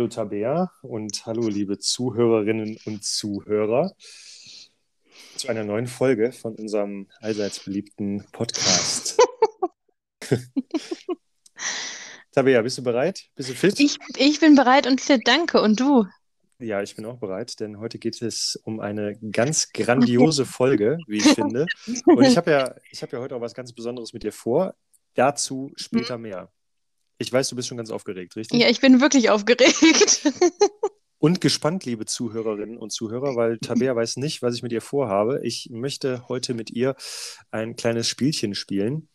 Hallo Tabea und hallo liebe Zuhörerinnen und Zuhörer zu einer neuen Folge von unserem allseits beliebten Podcast. Tabea, bist du bereit? Bist du fit? Ich, ich bin bereit und fit, danke. Und du? Ja, ich bin auch bereit, denn heute geht es um eine ganz grandiose Folge, wie ich finde. Und ich habe ja, hab ja heute auch was ganz Besonderes mit dir vor. Dazu später mehr. Ich weiß, du bist schon ganz aufgeregt, richtig? Ja, ich bin wirklich aufgeregt. Und gespannt, liebe Zuhörerinnen und Zuhörer, weil Tabea weiß nicht, was ich mit ihr vorhabe. Ich möchte heute mit ihr ein kleines Spielchen spielen.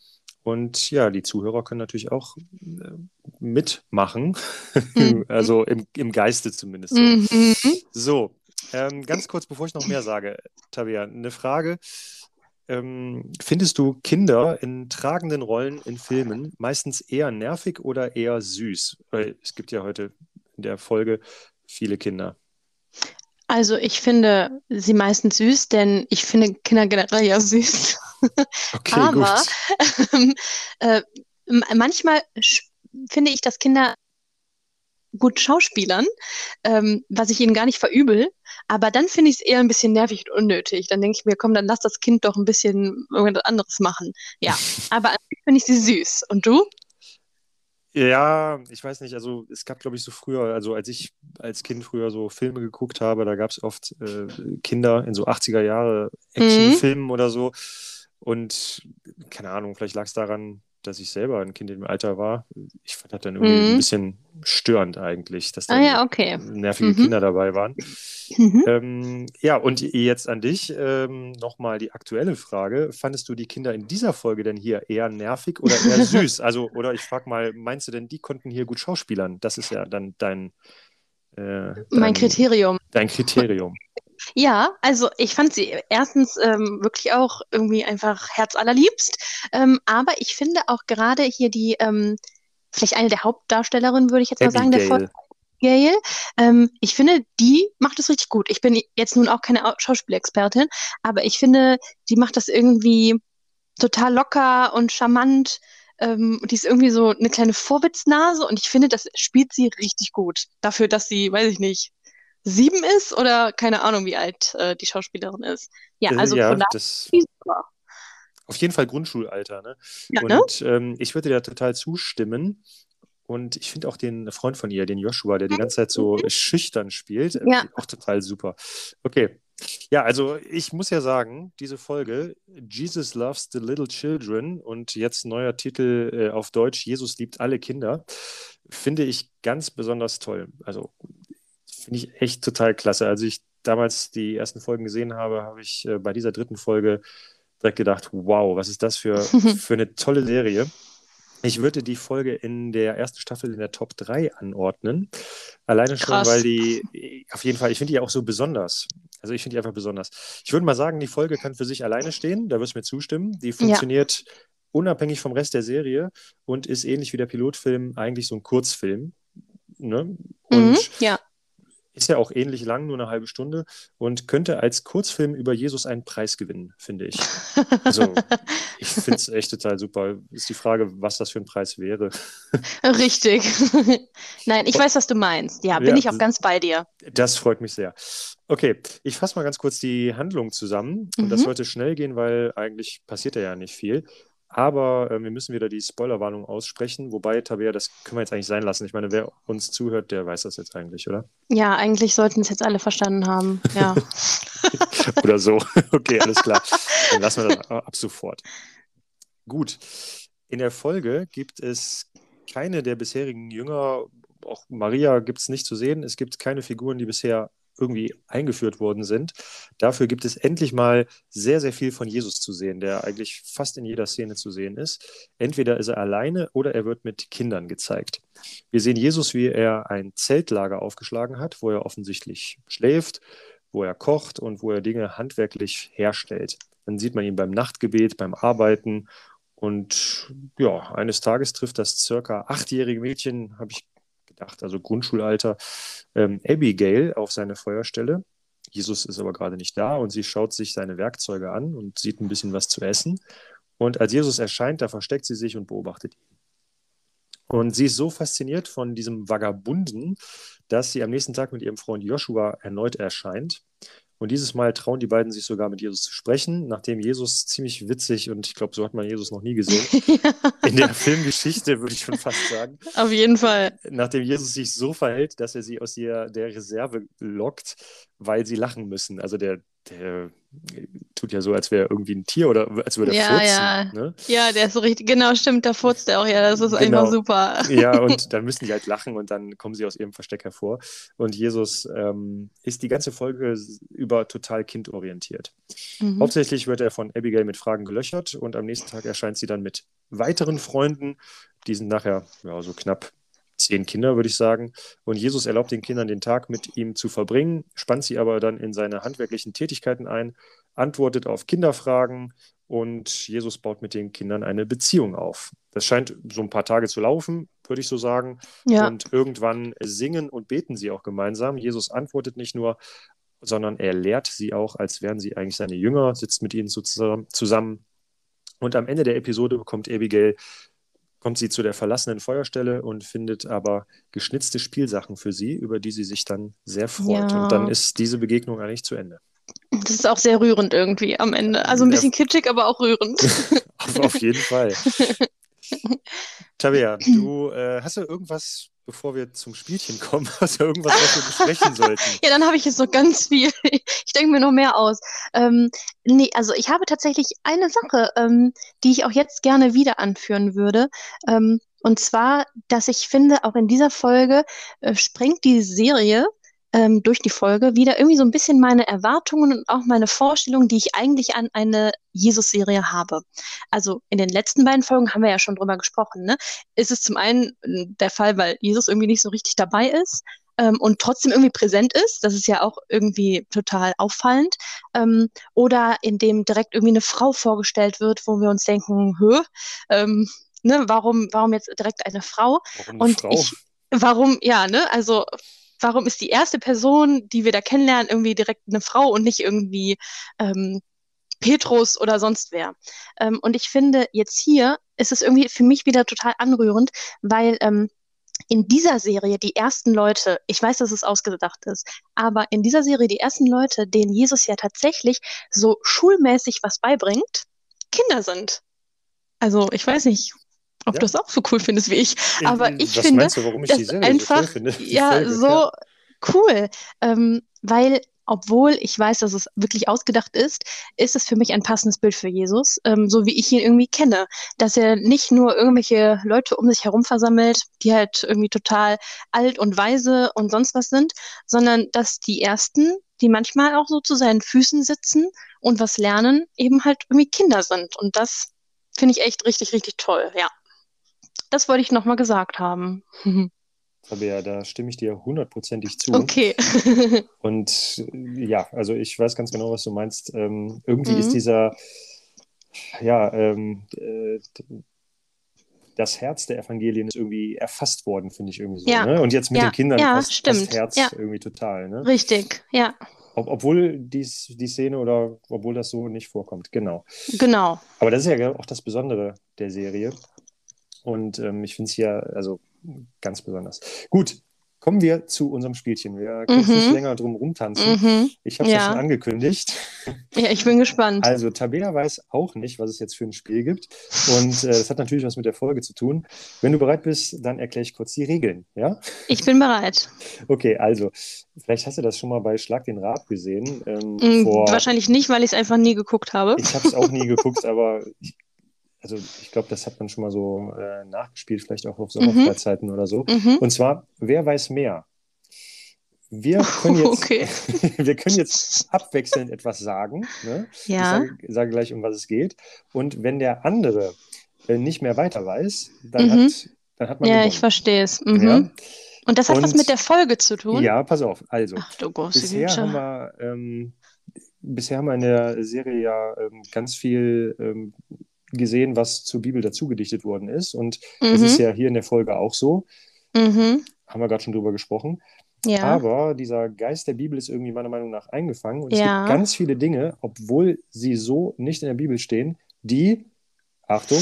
Und ja, die Zuhörer können natürlich auch äh, mitmachen. Mhm. also im, im Geiste zumindest. So, mhm. so ähm, ganz kurz, bevor ich noch mehr sage, Tabea, eine Frage. Ähm, findest du Kinder in tragenden Rollen in Filmen meistens eher nervig oder eher süß? Weil es gibt ja heute in der Folge viele Kinder. Also ich finde sie meistens süß, denn ich finde Kinder generell ja süß. Okay, Aber ähm, äh, manchmal finde ich, dass Kinder gut Schauspielern, ähm, was ich ihnen gar nicht verübel. Aber dann finde ich es eher ein bisschen nervig und unnötig. Dann denke ich mir, komm, dann lass das Kind doch ein bisschen irgendwas anderes machen. Ja, aber finde ich sie süß. Und du? Ja, ich weiß nicht, also es gab, glaube ich, so früher, also als ich als Kind früher so Filme geguckt habe, da gab es oft äh, Kinder in so 80er Jahre mhm. Actionfilmen mhm. oder so. Und keine Ahnung, vielleicht lag es daran, dass ich selber ein Kind im Alter war. Ich fand das dann irgendwie mhm. ein bisschen störend eigentlich, dass da ah, ja, okay. nervige mhm. Kinder dabei waren. Mhm. Ähm, ja, und jetzt an dich ähm, nochmal die aktuelle Frage. Fandest du die Kinder in dieser Folge denn hier eher nervig oder eher süß? Also, oder ich frage mal, meinst du denn, die konnten hier gut schauspielern? Das ist ja dann dein, äh, dein mein Kriterium. Dein Kriterium. Ja, also ich fand sie erstens ähm, wirklich auch irgendwie einfach herzallerliebst. Ähm, aber ich finde auch gerade hier die, ähm, vielleicht eine der Hauptdarstellerinnen, würde ich jetzt mal sagen, der Folge. Gail. Ähm, ich finde, die macht es richtig gut. Ich bin jetzt nun auch keine Schauspielexpertin, aber ich finde, die macht das irgendwie total locker und charmant. Ähm, die ist irgendwie so eine kleine Vorwitznase und ich finde, das spielt sie richtig gut. Dafür, dass sie, weiß ich nicht, sieben ist oder keine Ahnung, wie alt äh, die Schauspielerin ist. Ja, äh, also ja, von das auf jeden Fall Grundschulalter. Ne? Ja, ne? und ne? ähm, ich würde dir total zustimmen. Und ich finde auch den Freund von ihr, den Joshua, der die ganze Zeit so mhm. schüchtern spielt, äh, ja. auch total super. Okay. Ja, also ich muss ja sagen, diese Folge, Jesus Loves the Little Children und jetzt neuer Titel äh, auf Deutsch, Jesus liebt alle Kinder, finde ich ganz besonders toll. Also finde ich echt total klasse. Als ich damals die ersten Folgen gesehen habe, habe ich äh, bei dieser dritten Folge direkt gedacht, wow, was ist das für, für eine tolle Serie. Ich würde die Folge in der ersten Staffel in der Top 3 anordnen. Alleine schon, Krass. weil die, auf jeden Fall, ich finde die auch so besonders. Also ich finde die einfach besonders. Ich würde mal sagen, die Folge kann für sich alleine stehen, da wirst du mir zustimmen. Die funktioniert ja. unabhängig vom Rest der Serie und ist ähnlich wie der Pilotfilm eigentlich so ein Kurzfilm. Ne? Und mhm, ja. Ist ja auch ähnlich lang, nur eine halbe Stunde und könnte als Kurzfilm über Jesus einen Preis gewinnen, finde ich. Also, ich finde es echt total super. Ist die Frage, was das für ein Preis wäre. Richtig. Nein, ich weiß, was du meinst. Ja, bin ja, ich auch ganz bei dir. Das freut mich sehr. Okay, ich fasse mal ganz kurz die Handlung zusammen. Und mhm. das sollte schnell gehen, weil eigentlich passiert ja nicht viel. Aber äh, wir müssen wieder die Spoilerwarnung aussprechen. Wobei, Tabea, das können wir jetzt eigentlich sein lassen. Ich meine, wer uns zuhört, der weiß das jetzt eigentlich, oder? Ja, eigentlich sollten es jetzt alle verstanden haben. Ja. oder so. Okay, alles klar. Dann lassen wir das ab sofort. Gut. In der Folge gibt es keine der bisherigen Jünger, auch Maria gibt es nicht zu sehen. Es gibt keine Figuren, die bisher irgendwie eingeführt worden sind. Dafür gibt es endlich mal sehr, sehr viel von Jesus zu sehen, der eigentlich fast in jeder Szene zu sehen ist. Entweder ist er alleine oder er wird mit Kindern gezeigt. Wir sehen Jesus, wie er ein Zeltlager aufgeschlagen hat, wo er offensichtlich schläft, wo er kocht und wo er Dinge handwerklich herstellt. Dann sieht man ihn beim Nachtgebet, beim Arbeiten und ja, eines Tages trifft das circa achtjährige Mädchen, habe ich gedacht, also Grundschulalter, ähm, Abigail auf seine Feuerstelle. Jesus ist aber gerade nicht da und sie schaut sich seine Werkzeuge an und sieht ein bisschen was zu essen. Und als Jesus erscheint, da versteckt sie sich und beobachtet ihn. Und sie ist so fasziniert von diesem Vagabunden, dass sie am nächsten Tag mit ihrem Freund Joshua erneut erscheint. Und dieses Mal trauen die beiden sich sogar mit Jesus zu sprechen, nachdem Jesus ziemlich witzig und ich glaube, so hat man Jesus noch nie gesehen. ja. In der Filmgeschichte würde ich schon fast sagen. Auf jeden Fall. Nachdem Jesus sich so verhält, dass er sie aus der, der Reserve lockt, weil sie lachen müssen. Also der, der tut ja so, als wäre irgendwie ein Tier oder als würde er ja, furzen. Ja. Ne? ja, der ist so richtig, genau, stimmt, da furzt er auch, ja, das ist genau. einfach super. Ja, und dann müssen sie halt lachen und dann kommen sie aus ihrem Versteck hervor. Und Jesus ähm, ist die ganze Folge über total kindorientiert. Mhm. Hauptsächlich wird er von Abigail mit Fragen gelöchert und am nächsten Tag erscheint sie dann mit weiteren Freunden. Die sind nachher ja, so knapp zehn Kinder, würde ich sagen. Und Jesus erlaubt den Kindern den Tag mit ihm zu verbringen, spannt sie aber dann in seine handwerklichen Tätigkeiten ein, antwortet auf Kinderfragen und Jesus baut mit den Kindern eine Beziehung auf. Das scheint so ein paar Tage zu laufen, würde ich so sagen. Ja. Und irgendwann singen und beten sie auch gemeinsam. Jesus antwortet nicht nur, sondern er lehrt sie auch, als wären sie eigentlich seine Jünger, sitzt mit ihnen zusammen. Und am Ende der Episode bekommt Abigail kommt sie zu der verlassenen Feuerstelle und findet aber geschnitzte Spielsachen für sie, über die sie sich dann sehr freut. Ja. Und dann ist diese Begegnung eigentlich zu Ende. Das ist auch sehr rührend irgendwie am Ende. Also ein bisschen ja. kitschig, aber auch rührend. auf, auf jeden Fall. Tabea, du äh, hast du irgendwas bevor wir zum Spielchen kommen, hast du irgendwas, was wir besprechen sollten? ja, dann habe ich jetzt noch ganz viel. Ich denke mir noch mehr aus. Ähm, nee, also ich habe tatsächlich eine Sache, ähm, die ich auch jetzt gerne wieder anführen würde. Ähm, und zwar, dass ich finde, auch in dieser Folge äh, sprengt die Serie ähm, durch die Folge wieder irgendwie so ein bisschen meine Erwartungen und auch meine Vorstellungen, die ich eigentlich an eine Jesus-Serie habe. Also in den letzten beiden Folgen haben wir ja schon drüber gesprochen. Ne? Ist es zum einen äh, der Fall, weil Jesus irgendwie nicht so richtig dabei ist ähm, und trotzdem irgendwie präsent ist. Das ist ja auch irgendwie total auffallend. Ähm, oder in dem direkt irgendwie eine Frau vorgestellt wird, wo wir uns denken, hö, ähm, ne, warum, warum jetzt direkt eine Frau? Warum eine und Frau? ich, warum, ja, ne, also warum ist die erste Person, die wir da kennenlernen, irgendwie direkt eine Frau und nicht irgendwie ähm, Petrus oder sonst wer. Ähm, und ich finde, jetzt hier ist es irgendwie für mich wieder total anrührend, weil ähm, in dieser Serie die ersten Leute, ich weiß, dass es ausgedacht ist, aber in dieser Serie die ersten Leute, denen Jesus ja tatsächlich so schulmäßig was beibringt, Kinder sind. Also ich weiß nicht, ob ja. du das auch so cool findest wie ich. Aber ich Was finde, du, warum ich die Serie einfach so finde? ja Folge, so ja. cool, ähm, weil obwohl ich weiß, dass es wirklich ausgedacht ist, ist es für mich ein passendes Bild für Jesus, ähm, so wie ich ihn irgendwie kenne. Dass er nicht nur irgendwelche Leute um sich herum versammelt, die halt irgendwie total alt und weise und sonst was sind, sondern dass die Ersten, die manchmal auch so zu seinen Füßen sitzen und was lernen, eben halt irgendwie Kinder sind. Und das finde ich echt richtig, richtig toll, ja. Das wollte ich nochmal gesagt haben. Tabea, da stimme ich dir hundertprozentig zu. Okay. Und ja, also ich weiß ganz genau, was du meinst. Ähm, irgendwie mhm. ist dieser, ja, ähm, äh, das Herz der Evangelien ist irgendwie erfasst worden, finde ich irgendwie so. Ja. Ne? Und jetzt mit ja. den Kindern ja, passt, stimmt. passt Herz ja. irgendwie total. Ne? Richtig, ja. Ob, obwohl dies, die Szene oder obwohl das so nicht vorkommt, genau. Genau. Aber das ist ja auch das Besondere der Serie. Und ähm, ich finde es hier also ganz besonders. Gut, kommen wir zu unserem Spielchen. Wir können mhm. nicht länger drum rumtanzen. Mhm. Ich habe es ja. ja. schon angekündigt. Ja, ich bin gespannt. Also Tabea weiß auch nicht, was es jetzt für ein Spiel gibt. Und äh, das hat natürlich was mit der Folge zu tun. Wenn du bereit bist, dann erkläre ich kurz die Regeln. Ja? Ich bin bereit. Okay, also vielleicht hast du das schon mal bei Schlag den Rab gesehen. Ähm, mhm, vor... Wahrscheinlich nicht, weil ich es einfach nie geguckt habe. Ich habe es auch nie geguckt, aber ich also ich glaube, das hat man schon mal so äh, nachgespielt, vielleicht auch auf Sommerfreizeiten mhm. oder so. Mhm. Und zwar, wer weiß mehr? Wir können jetzt, okay. wir können jetzt abwechselnd etwas sagen. Ne? Ja. Ich sage, sage, gleich, um was es geht. Und wenn der andere äh, nicht mehr weiter weiß, dann, mhm. hat, dann hat man. Ja, gewonnen. ich verstehe es. Mhm. Ja? Und das hat Und, was mit der Folge zu tun? Ja, pass auf. Also, Ach, du bisher haben wir. Ähm, bisher haben wir in der Serie ja ähm, ganz viel ähm, gesehen, was zur Bibel dazu gedichtet worden ist. Und mhm. das ist ja hier in der Folge auch so. Mhm. haben wir gerade schon drüber gesprochen. Ja. Aber dieser Geist der Bibel ist irgendwie meiner Meinung nach eingefangen. Und es Ja. gibt ganz viele Dinge, obwohl sie so nicht in der Bibel stehen, die, Achtung,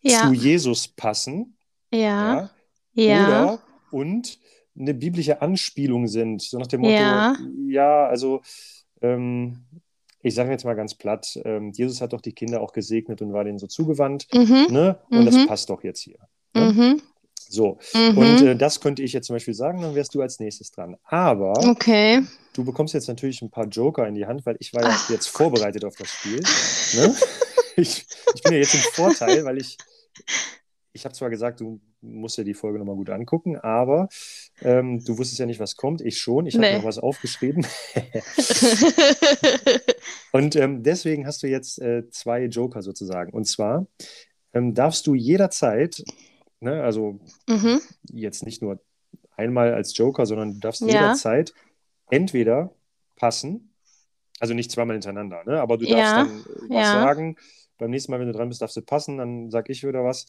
Ja. zu Jesus passen. Ja. Ja. Oder und eine biblische Anspielung sind. So nach dem Motto, Ja. ja, also ähm, ich sage jetzt mal ganz platt, ähm, Jesus hat doch die Kinder auch gesegnet und war denen so zugewandt. Mhm. Ne? Und das Mhm. passt doch jetzt hier. Ne? Mhm. So. Mhm. Und äh, das könnte ich jetzt zum Beispiel sagen, dann wärst du als nächstes dran. Aber okay. du bekommst jetzt natürlich ein paar Joker in die Hand, weil ich war ja Ach jetzt vorbereitet auf das Spiel. Ne? Ich, ich bin ja jetzt im Vorteil, weil ich, ich habe zwar gesagt, du musst dir die Folge nochmal gut angucken, aber ähm, du wusstest ja nicht, was kommt. Ich schon. Ich habe Nee. noch was aufgeschrieben. Und ähm, deswegen hast du jetzt äh, zwei Joker sozusagen. Und zwar ähm, darfst du jederzeit, ne, also mhm. jetzt nicht nur einmal als Joker, sondern du darfst Ja. jederzeit entweder passen, also nicht zweimal hintereinander, ne? aber du darfst Ja, dann äh, was ja. sagen. Beim nächsten Mal, wenn du dran bist, darfst du passen, dann sag ich wieder was.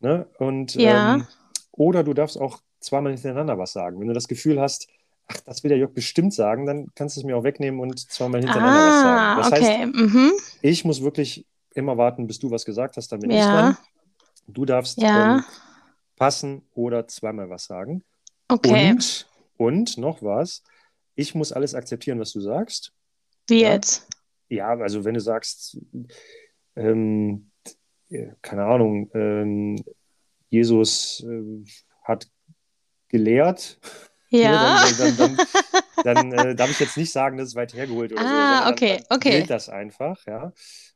Ne? Und, Ja. ähm, oder du darfst auch zweimal hintereinander was sagen. Wenn du das Gefühl hast, ach, das will der Jörg bestimmt sagen, dann kannst du es mir auch wegnehmen und zweimal hintereinander was sagen. Ah, Das okay. heißt, Mhm. ich muss wirklich immer warten, bis du was gesagt hast, dann bin ich Ja. dran. Du darfst Ja. ähm, passen oder zweimal was sagen. Okay. Und, und noch was, ich muss alles akzeptieren, was du sagst. Wie Ja. jetzt? Ja, also wenn du sagst, ähm, äh, keine Ahnung, ähm, Jesus äh, hat gelehrt, Ja. ne, dann, dann, dann, dann äh, darf ich jetzt nicht sagen, das ist weit hergeholt oder so. Ah, sondern okay, okay. gilt das einfach, ja.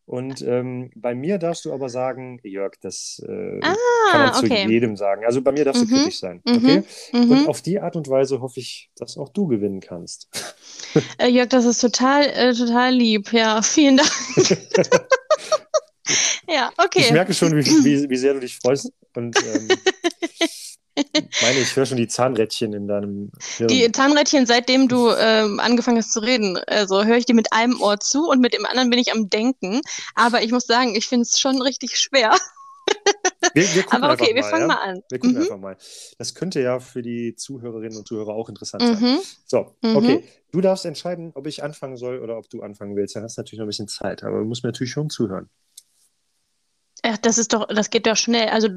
Und ähm, bei mir darfst du aber sagen, Jörg, das äh, kann man Ah, zu okay. jedem sagen. Also bei mir darfst du Mhm, kritisch sein, mhm, okay? Und Mhm. auf die Art und Weise hoffe ich, dass auch du gewinnen kannst. Äh, Jörg, das ist total, äh, total lieb. Ja, vielen Dank. ja, Ich okay. merke schon, wie, wie, wie sehr du dich freust. Und ähm, meine, ich höre schon die Zahnrädchen in deinem Hirn. Die Zahnrädchen, seitdem du ähm, angefangen hast zu reden, also höre ich dir mit einem Ohr zu und mit dem anderen bin ich am Denken. Aber ich muss sagen, ich finde es schon richtig schwer. wir, wir Aber okay, wir mal, fangen ja? mal an. Wir gucken Mhm. einfach mal. Das könnte ja für die Zuhörerinnen und Zuhörer auch interessant sein. Mhm. So, Mhm. okay. Du darfst entscheiden, ob ich anfangen soll oder ob du anfangen willst. Dann hast du natürlich noch ein bisschen Zeit, aber du musst mir natürlich schon zuhören. Ja, das ist doch, das geht doch schnell. Also,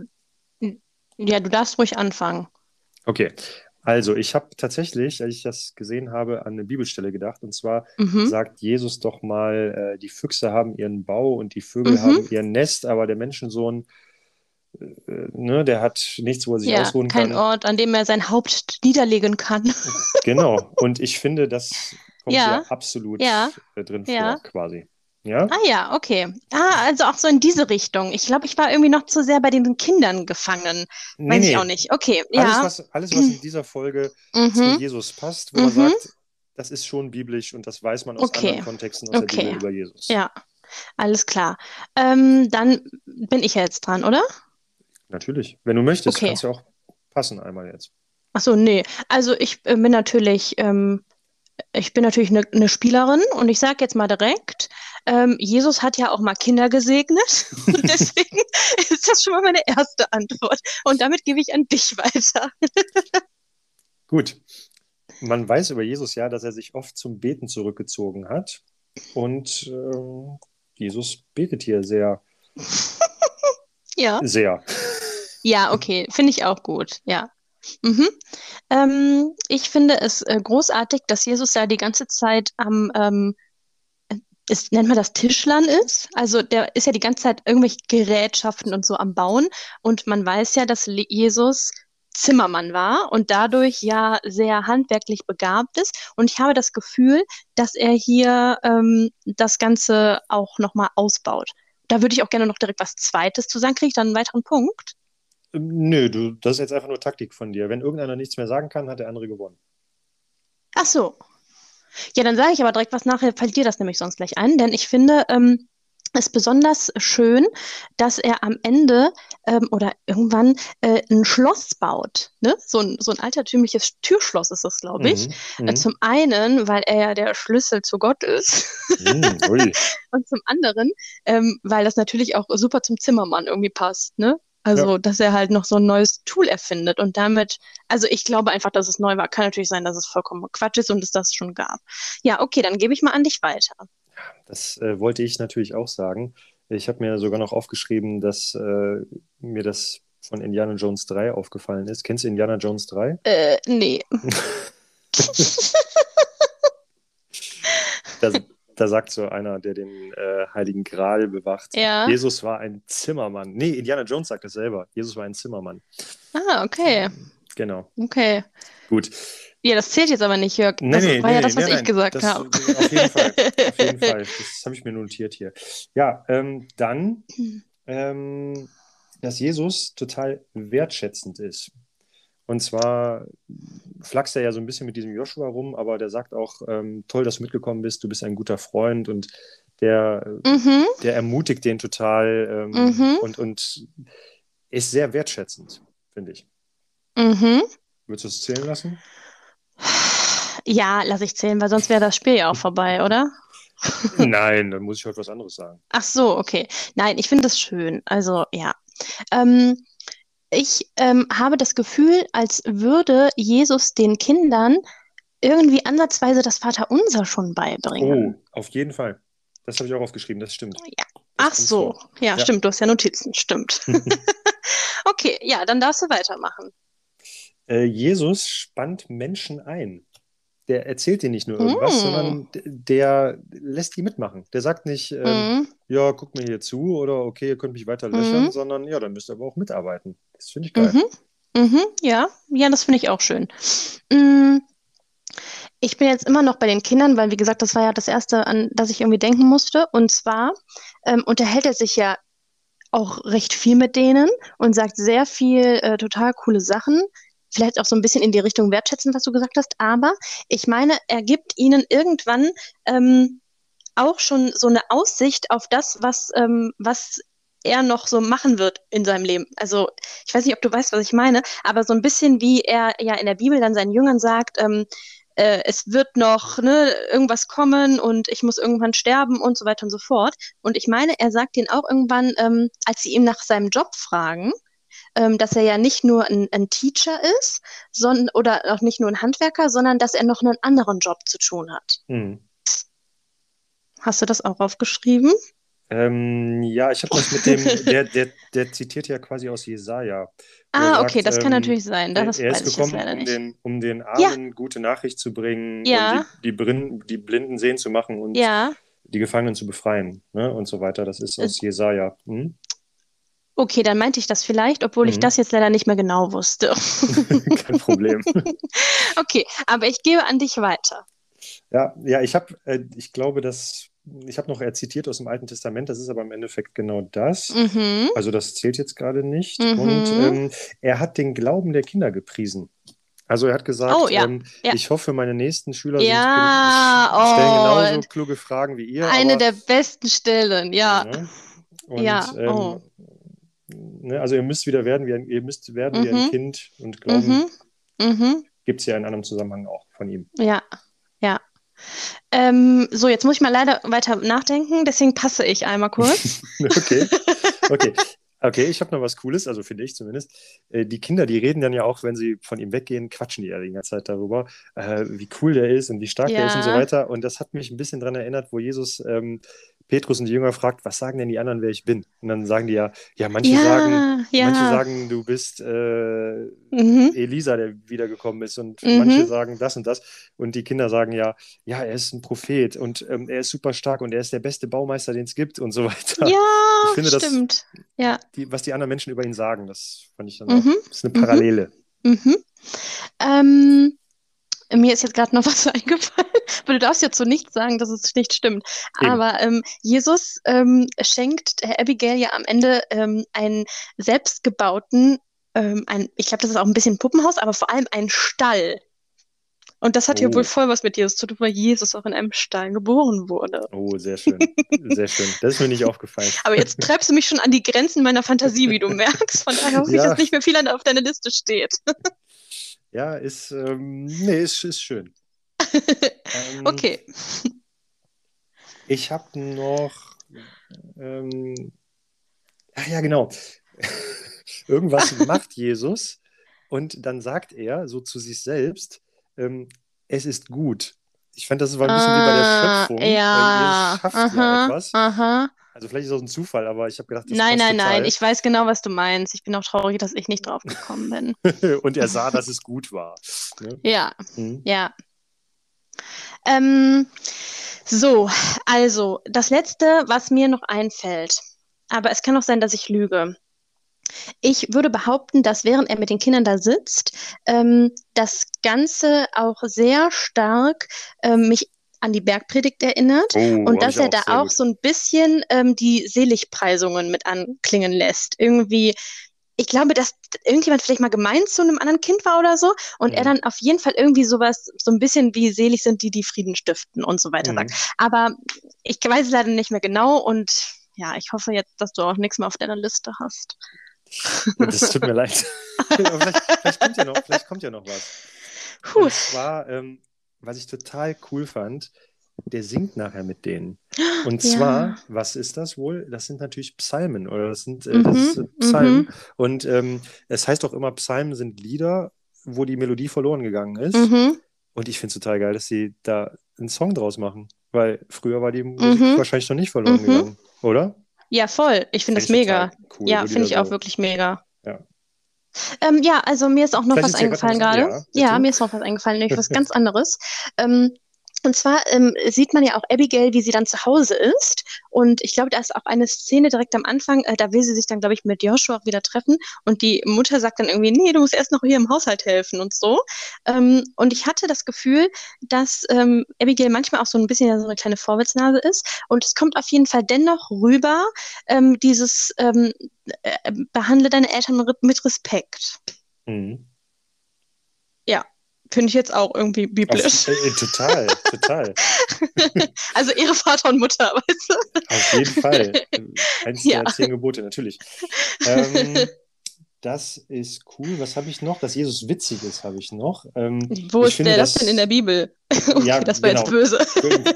ja, du darfst ruhig anfangen. Okay. Also, ich habe tatsächlich, als ich das gesehen habe, an eine Bibelstelle gedacht. Und zwar Mhm. sagt Jesus doch mal, äh, die Füchse haben ihren Bau und die Vögel Mhm. haben ihr Nest, aber der Menschensohn, äh, ne, der hat nichts, wo er sich Ja, ausruhen kein kann. Ort, an dem er sein Haupt niederlegen kann. Genau. Und ich finde, das kommt Ja. hier absolut Ja. äh, drin Ja. vor, quasi. Ja? Ah ja, okay. Ah, also auch so in diese Richtung. Ich glaube, ich war irgendwie noch zu sehr bei den Kindern gefangen. Nee, Weiß nee. ich auch nicht. Okay, Alles, ja. was, alles, was in dieser Folge Mhm. zu Jesus passt, wo man Mhm. sagt, das ist schon biblisch und das weiß man aus Okay. anderen Kontexten aus Okay. der Bibel über Jesus. Ja, alles klar. Ähm, dann bin ich ja jetzt dran, oder? Natürlich. Wenn du möchtest, Okay. kannst du auch passen einmal jetzt. Ach so, nee. Also ich äh, bin natürlich, ähm, ich bin natürlich eine eine Spielerin und ich sage jetzt mal direkt, ähm, Jesus hat ja auch mal Kinder gesegnet und deswegen ist das schon mal meine erste Antwort. Und damit gebe ich an dich weiter. Gut. Man weiß über Jesus ja, dass er sich oft zum Beten zurückgezogen hat. Und ähm, Jesus betet hier sehr, Ja. sehr. Ja, okay, finde ich auch gut, ja. Mhm. Ähm, ich finde es äh, großartig, dass Jesus da die ganze Zeit am, ähm, ist, nennt man das Tischlern ist? Also der ist ja die ganze Zeit irgendwelche Gerätschaften und so am Bauen und man weiß ja, dass Jesus Zimmermann war und dadurch ja sehr handwerklich begabt ist und ich habe das Gefühl, dass er hier ähm, das Ganze auch nochmal ausbaut. Da würde ich auch gerne noch direkt was Zweites zu sagen. Kriege ich dann einen weiteren Punkt? Ähm, Nö, du, das ist jetzt einfach nur Taktik von dir. Wenn irgendeiner nichts mehr sagen kann, hat der andere gewonnen. Ach so. Ja, dann sage ich aber direkt was nachher, fällt dir das nämlich sonst gleich ein, denn ich finde ähm, es besonders schön, dass er am Ende ähm, oder irgendwann äh, ein Schloss baut. Ne? So ein, so ein altertümliches Türschloss ist das, glaube ich. Mhm. Äh, zum einen, weil er ja der Schlüssel zu Gott ist. Mhm. Und zum anderen, ähm, weil das natürlich auch super zum Zimmermann irgendwie passt, ne? Also, ja. dass er halt noch so ein neues Tool erfindet und damit, also ich glaube einfach, dass es neu war. Kann natürlich sein, dass es vollkommen Quatsch ist und es das schon gab. Ja, okay, dann gebe ich mal an dich weiter. Das äh, wollte ich natürlich auch sagen. Ich habe mir sogar noch aufgeschrieben, dass äh, mir das von Indiana Jones 3 aufgefallen ist. Kennst du Indiana Jones 3? Äh, nee. da, da, sagt so einer, der den äh, Heiligen Gral bewacht, ja. Jesus war ein Zimmermann. Nee, Indiana Jones sagt das selber. Jesus war ein Zimmermann. Ah, okay. Genau. Okay. Gut. Ja, das zählt jetzt aber nicht, Jörg. Nee, das nee, war nee, ja das, was ich gesagt habe. Auf jeden Fall. Auf jeden Fall. Das habe ich mir notiert hier. Ja, ähm, dann, ähm, dass Jesus total wertschätzend ist. Und zwar flachst er ja so ein bisschen mit diesem Joshua rum, aber der sagt auch, ähm, toll, dass du mitgekommen bist, du bist ein guter Freund und der, mhm. der ermutigt den total ähm, mhm. und, und ist sehr wertschätzend, finde ich. Mhm. Würdest du es zählen lassen? Ja, lass ich zählen, weil sonst wäre das Spiel ja auch vorbei, oder? Nein, dann muss ich heute was anderes sagen. Ach so, okay. Nein, ich finde das schön. Also, ja. Ähm, ich ähm, habe das Gefühl, als würde Jesus den Kindern irgendwie ansatzweise das Vaterunser schon beibringen. Oh, auf jeden Fall. Das habe ich auch aufgeschrieben, das stimmt. Ja. Ach so, ja, ja, stimmt, du hast ja Notizen, stimmt. okay, ja, dann darfst du weitermachen. Äh, Jesus spannt Menschen ein. Der erzählt dir nicht nur irgendwas, mm. sondern der lässt die mitmachen. Der sagt nicht, ähm, mm. ja, guck mir hier zu oder okay, ihr könnt mich weiter löchern, mm. sondern ja, dann müsst ihr aber auch mitarbeiten. Das finde ich geil. Mhm. Mhm. Ja, ja, das finde ich auch schön. Mm. Ich bin jetzt immer noch bei den Kindern, weil wie gesagt, das war ja das Erste, an das ich irgendwie denken musste. Und zwar ähm, unterhält er sich ja auch recht viel mit denen und sagt sehr viel äh, total coole Sachen vielleicht auch so ein bisschen in die Richtung wertschätzen, was du gesagt hast, aber ich meine, er gibt ihnen irgendwann ähm, auch schon so eine Aussicht auf das, was, ähm, was er noch so machen wird in seinem Leben. Also ich weiß nicht, ob du weißt, was ich meine, aber so ein bisschen wie er ja in der Bibel dann seinen Jüngern sagt, ähm, äh, es wird noch ne, irgendwas kommen und ich muss irgendwann sterben und so weiter und so fort. Und ich meine, er sagt ihnen auch irgendwann, ähm, als sie ihm nach seinem Job fragen, ähm, dass er ja nicht nur ein, ein Teacher ist, sondern, oder auch nicht nur ein Handwerker, sondern dass er noch einen anderen Job zu tun hat. Mhm. Hast du das auch aufgeschrieben? Ähm, ja, ich habe das mit dem, der, der, der zitiert ja quasi aus Jesaja. Ah, okay, das ähm, kann natürlich sein. Das er ist gekommen, um den, um den Armen ja. gute Nachricht zu bringen, ja. die, die, die, Blinden sehen zu machen und ja. die Gefangenen zu befreien ne, und so weiter. Das ist aus Jesaja. Hm? Okay, dann meinte ich das vielleicht, obwohl mhm. ich das jetzt leider nicht mehr genau wusste. Kein Problem. okay, aber ich gebe an dich weiter. Ja, ja, ich habe, äh, ich glaube, dass ich habe noch er zitiert aus dem Alten Testament, das ist aber im Endeffekt genau das. Mhm. Also das zählt jetzt gerade nicht. Mhm. Und ähm, er hat den Glauben der Kinder gepriesen. Also er hat gesagt, oh, ja. Ähm, ja. ich hoffe, meine nächsten Schüler ja, sind, stellen oh, genauso kluge Fragen wie ihr. Eine aber, der besten Stellen, ja. Und, ja, ähm, oh. Ne? Also ihr müsst wieder werden wie ein, ihr müsst werden mhm. wie ein mhm. Kind und glauben. Mhm. Mhm. Gibt es ja in einem Zusammenhang auch von ihm. Ja, ja. Ähm, so, jetzt muss ich mal leider weiter nachdenken, deswegen passe ich einmal kurz. okay. Okay. Okay, ich habe noch was Cooles, also finde ich zumindest. Äh, die Kinder, die reden dann ja auch, wenn sie von ihm weggehen, quatschen die ja die ganze Zeit darüber, äh, wie cool der ist und wie stark ja. der ist und so weiter. Und das hat mich ein bisschen daran erinnert, wo Jesus ähm, Petrus und die Jünger fragt, was sagen denn die anderen, wer ich bin? Und dann sagen die ja, ja, manche ja, sagen, ja. manche sagen, du bist äh, mhm. Elisa, der wiedergekommen ist, und mhm. manche sagen das und das. Und die Kinder sagen ja, ja, er ist ein Prophet und ähm, er ist super stark und er ist der beste Baumeister, den es gibt und so weiter. Ja, ich finde, stimmt. Das, ja. Die, was die anderen Menschen über ihn sagen, das fand ich dann mhm. auch, das ist eine Parallele. Mhm. mhm. Ähm, mir ist jetzt gerade noch was eingefallen, aber du darfst jetzt so nicht sagen, dass es nicht stimmt. Eben. Aber ähm, Jesus ähm, schenkt Herr Abigail ja am Ende ähm, einen selbstgebauten, ähm, ein, ich glaube, das ist auch ein bisschen ein Puppenhaus, aber vor allem einen Stall. Und das hat oh. ja wohl voll was mit Jesus zu tun, weil Jesus auch in einem Stall geboren wurde. Oh, sehr schön. Sehr schön. Das ist mir nicht aufgefallen. Aber jetzt treibst du mich schon an die Grenzen meiner Fantasie, wie du merkst. Von daher hoffe ja. ich, dass nicht mehr viel auf deiner Liste steht. Ja, ist, ähm, nee, ist, ist schön. ähm, okay. Ich habe noch, ähm, ach ja, genau. irgendwas macht Jesus und dann sagt er so zu sich selbst, ähm, es ist gut. Ich fand, das war ein bisschen ah, wie bei der ah, Schöpfung. Ja, ihr schafft aha, ja etwas. Aha. Also vielleicht ist das ein Zufall, aber ich habe gedacht, das Nein, nein, total. nein, ich weiß genau, was du meinst. Ich bin auch traurig, dass ich nicht drauf gekommen bin. und er sah, dass es gut war. Ne? Ja, hm. ja. Ähm, so, also das Letzte, was mir noch einfällt, aber es kann auch sein, dass ich lüge. Ich würde behaupten, dass während er mit den Kindern da sitzt, ähm, das Ganze auch sehr stark ähm, mich an die Bergpredigt erinnert oh, und dass er da auch so ein bisschen ähm, die Seligpreisungen mit anklingen lässt. Irgendwie, ich glaube, dass irgendjemand vielleicht mal gemein zu einem anderen Kind war oder so und mhm. er dann auf jeden Fall irgendwie sowas, so ein bisschen wie selig sind die, die Frieden stiften und so weiter mhm. sagt. Aber ich weiß es leider nicht mehr genau und ja, ich hoffe jetzt, dass du auch nichts mehr auf deiner Liste hast. Das tut mir leid. vielleicht, vielleicht, kommt ja noch, vielleicht kommt ja noch was. Puh. Und zwar, ähm, was ich total cool fand, der singt nachher mit denen. Und ja. zwar, was ist das wohl? Das sind natürlich Psalmen oder das sind äh, mhm, das äh, Psalmen. Mhm. Und ähm, es heißt auch immer, Psalmen sind Lieder, wo die Melodie verloren gegangen ist. Mhm. Und ich finde es total geil, dass sie da einen Song draus machen. Weil früher war die Musik mhm. wahrscheinlich noch nicht verloren mhm. gegangen, oder? Ja, voll. Ich finde find das mega. Cool, ja, finde ich auch wirklich mega. Ja. Ähm, ja, also mir ist auch noch Vielleicht was eingefallen gerade. Ja, ja, mir ist noch was eingefallen, nämlich was ganz anderes. Ähm, und zwar ähm, sieht man ja auch Abigail, wie sie dann zu Hause ist. Und ich glaube, da ist auch eine Szene direkt am Anfang, äh, da will sie sich dann, glaube ich, mit Joshua wieder treffen. Und die Mutter sagt dann irgendwie, nee, du musst erst noch hier im Haushalt helfen und so. Ähm, und ich hatte das Gefühl, dass ähm, Abigail manchmal auch so ein bisschen so eine kleine Vorwärtsnase ist. Und es kommt auf jeden Fall dennoch rüber, ähm, dieses ähm, äh, behandle deine Eltern mit Respekt. Mhm. Ja, Finde ich jetzt auch irgendwie biblisch. Auf, äh, total, total. also ihre Vater und Mutter, weißt du? Auf jeden Fall. Eins ja. der zehn Gebote, natürlich. Ähm, das ist cool. Was habe ich noch? Dass Jesus witzig ist, habe ich noch. Ähm, Wo ist finde, der das denn in der Bibel? okay, ja, das war genau, jetzt böse.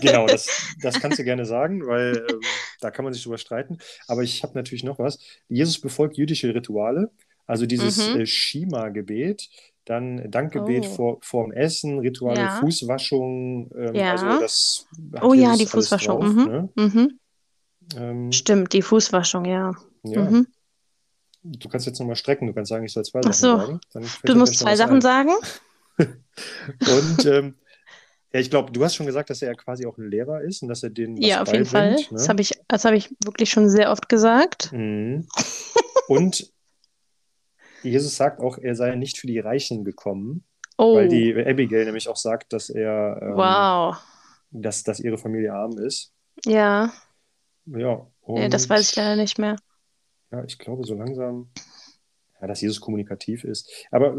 genau, das, das kannst du gerne sagen, weil ähm, da kann man sich drüber streiten. Aber ich habe natürlich noch was. Jesus befolgt jüdische Rituale. Also dieses mhm. äh, Shima-Gebet, dann Dankgebet oh. vor, vorm Essen, Rituale ja. Fußwaschung. Ähm, ja. Also das oh ja, die Fußwaschung. Drauf, mhm. Ne? Mhm. Ähm, Stimmt, die Fußwaschung, ja. ja. Mhm. Du kannst jetzt nochmal strecken, du kannst sagen, ich soll zwei Ach Sachen so. sagen. du musst zwei Sachen ein. sagen? und ähm, ja, ich glaube, du hast schon gesagt, dass er quasi auch ein Lehrer ist und dass er den Ja, auf jeden Fall. Ne? Das habe ich, hab ich wirklich schon sehr oft gesagt. Mhm. Und Jesus sagt auch, er sei nicht für die Reichen gekommen, oh. weil die Abigail nämlich auch sagt, dass er, ähm, wow. dass, dass ihre Familie arm ist. Ja. Ja. Nee, das weiß ich leider nicht mehr. Ja, ich glaube so langsam, ja, dass Jesus kommunikativ ist. Aber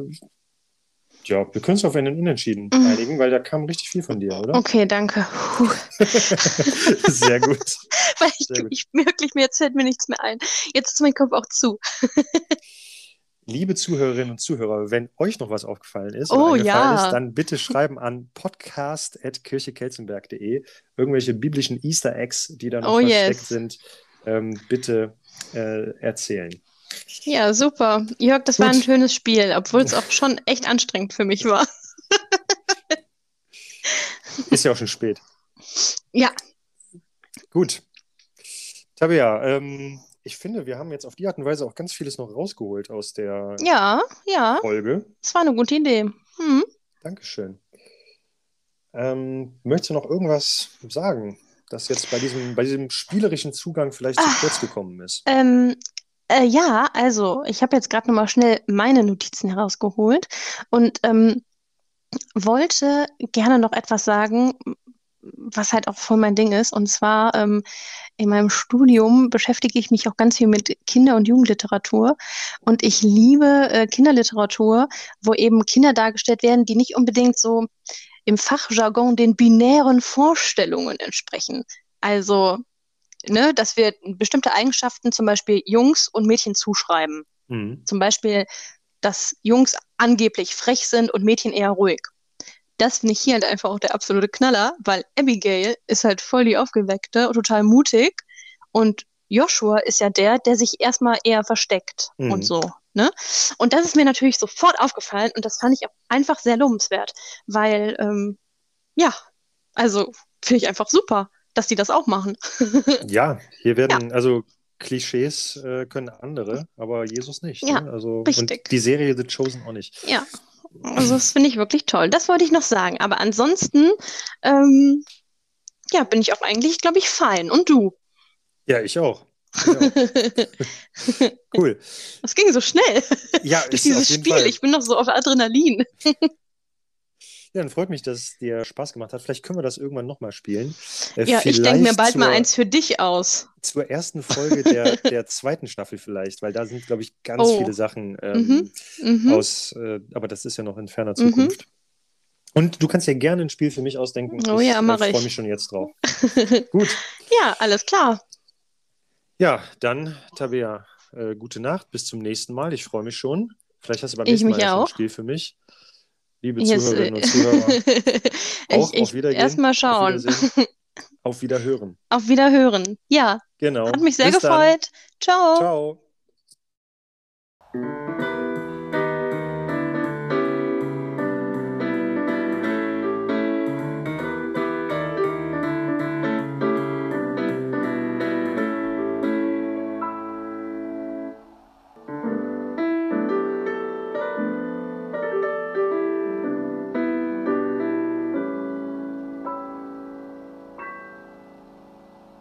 ja, wir können es auf einen Unentschieden mhm. einigen, weil da kam richtig viel von dir, oder? Okay, danke. Sehr gut. weil ich, Sehr gut. ich wirklich, mir jetzt fällt mir nichts mehr ein. Jetzt ist mein Kopf auch zu. Liebe Zuhörerinnen und Zuhörer, wenn euch noch was aufgefallen ist, oh, ja. ist dann bitte schreiben an podcast.kirchekelzenberg.de irgendwelche biblischen Easter Eggs, die da noch oh, versteckt yes. sind, ähm, bitte äh, erzählen. Ja, super. Jörg, das Gut. war ein schönes Spiel, obwohl es auch schon echt anstrengend für mich war. ist ja auch schon spät. Ja. Gut. Tabea, ähm, ich finde, wir haben jetzt auf die Art und Weise auch ganz vieles noch rausgeholt aus der ja, ja. Folge. Das war eine gute Idee. Hm. Dankeschön. Ähm, möchtest du noch irgendwas sagen, das jetzt bei diesem, bei diesem spielerischen Zugang vielleicht zu Ach, kurz gekommen ist? Ähm, äh, ja, also ich habe jetzt gerade nochmal schnell meine Notizen herausgeholt und ähm, wollte gerne noch etwas sagen, was halt auch voll mein Ding ist. Und zwar ähm, in meinem Studium beschäftige ich mich auch ganz viel mit Kinder- und Jugendliteratur. Und ich liebe äh, Kinderliteratur, wo eben Kinder dargestellt werden, die nicht unbedingt so im Fachjargon den binären Vorstellungen entsprechen. Also, ne, dass wir bestimmte Eigenschaften zum Beispiel Jungs und Mädchen zuschreiben. Mhm. Zum Beispiel, dass Jungs angeblich frech sind und Mädchen eher ruhig das finde ich hier halt einfach auch der absolute Knaller, weil Abigail ist halt voll die Aufgeweckte und total mutig und Joshua ist ja der, der sich erstmal eher versteckt mhm. und so. Ne? Und das ist mir natürlich sofort aufgefallen und das fand ich auch einfach sehr lobenswert, weil, ähm, ja, also finde ich einfach super, dass die das auch machen. ja, hier werden, ja. also Klischees äh, können andere, aber Jesus nicht. Ja, ne? also, richtig. Und die Serie The Chosen auch nicht. Ja, also das finde ich wirklich toll. Das wollte ich noch sagen. Aber ansonsten, ähm, ja, bin ich auch eigentlich, glaube ich, fein. Und du? Ja, ich auch. cool. Das ging so schnell. Ja, durch dieses Spiel. Fall. Ich bin noch so auf Adrenalin. Ja, dann freut mich, dass es dir Spaß gemacht hat. Vielleicht können wir das irgendwann nochmal spielen. Äh, ja, ich denke mir bald zur, mal eins für dich aus. Zur ersten Folge der, der zweiten Staffel vielleicht, weil da sind, glaube ich, ganz oh. viele Sachen ähm, mhm. Mhm. aus, äh, aber das ist ja noch in ferner mhm. Zukunft. Mhm. Und du kannst ja gerne ein Spiel für mich ausdenken. Oh ja, mache ich. Ich freue mich schon jetzt drauf. Gut. Ja, alles klar. Ja, dann, Tabea, äh, gute Nacht. Bis zum nächsten Mal. Ich freue mich schon. Vielleicht hast du beim nächsten Mal ein Spiel für mich. Liebe yes. Zuhörerinnen und Zuhörer, auch ich, auf Wiedersehen. Erstmal schauen. Auf, auf Wiederhören. Auf Wiederhören. Ja. Genau. Hat mich sehr Bis gefreut. Dann. Ciao. Ciao.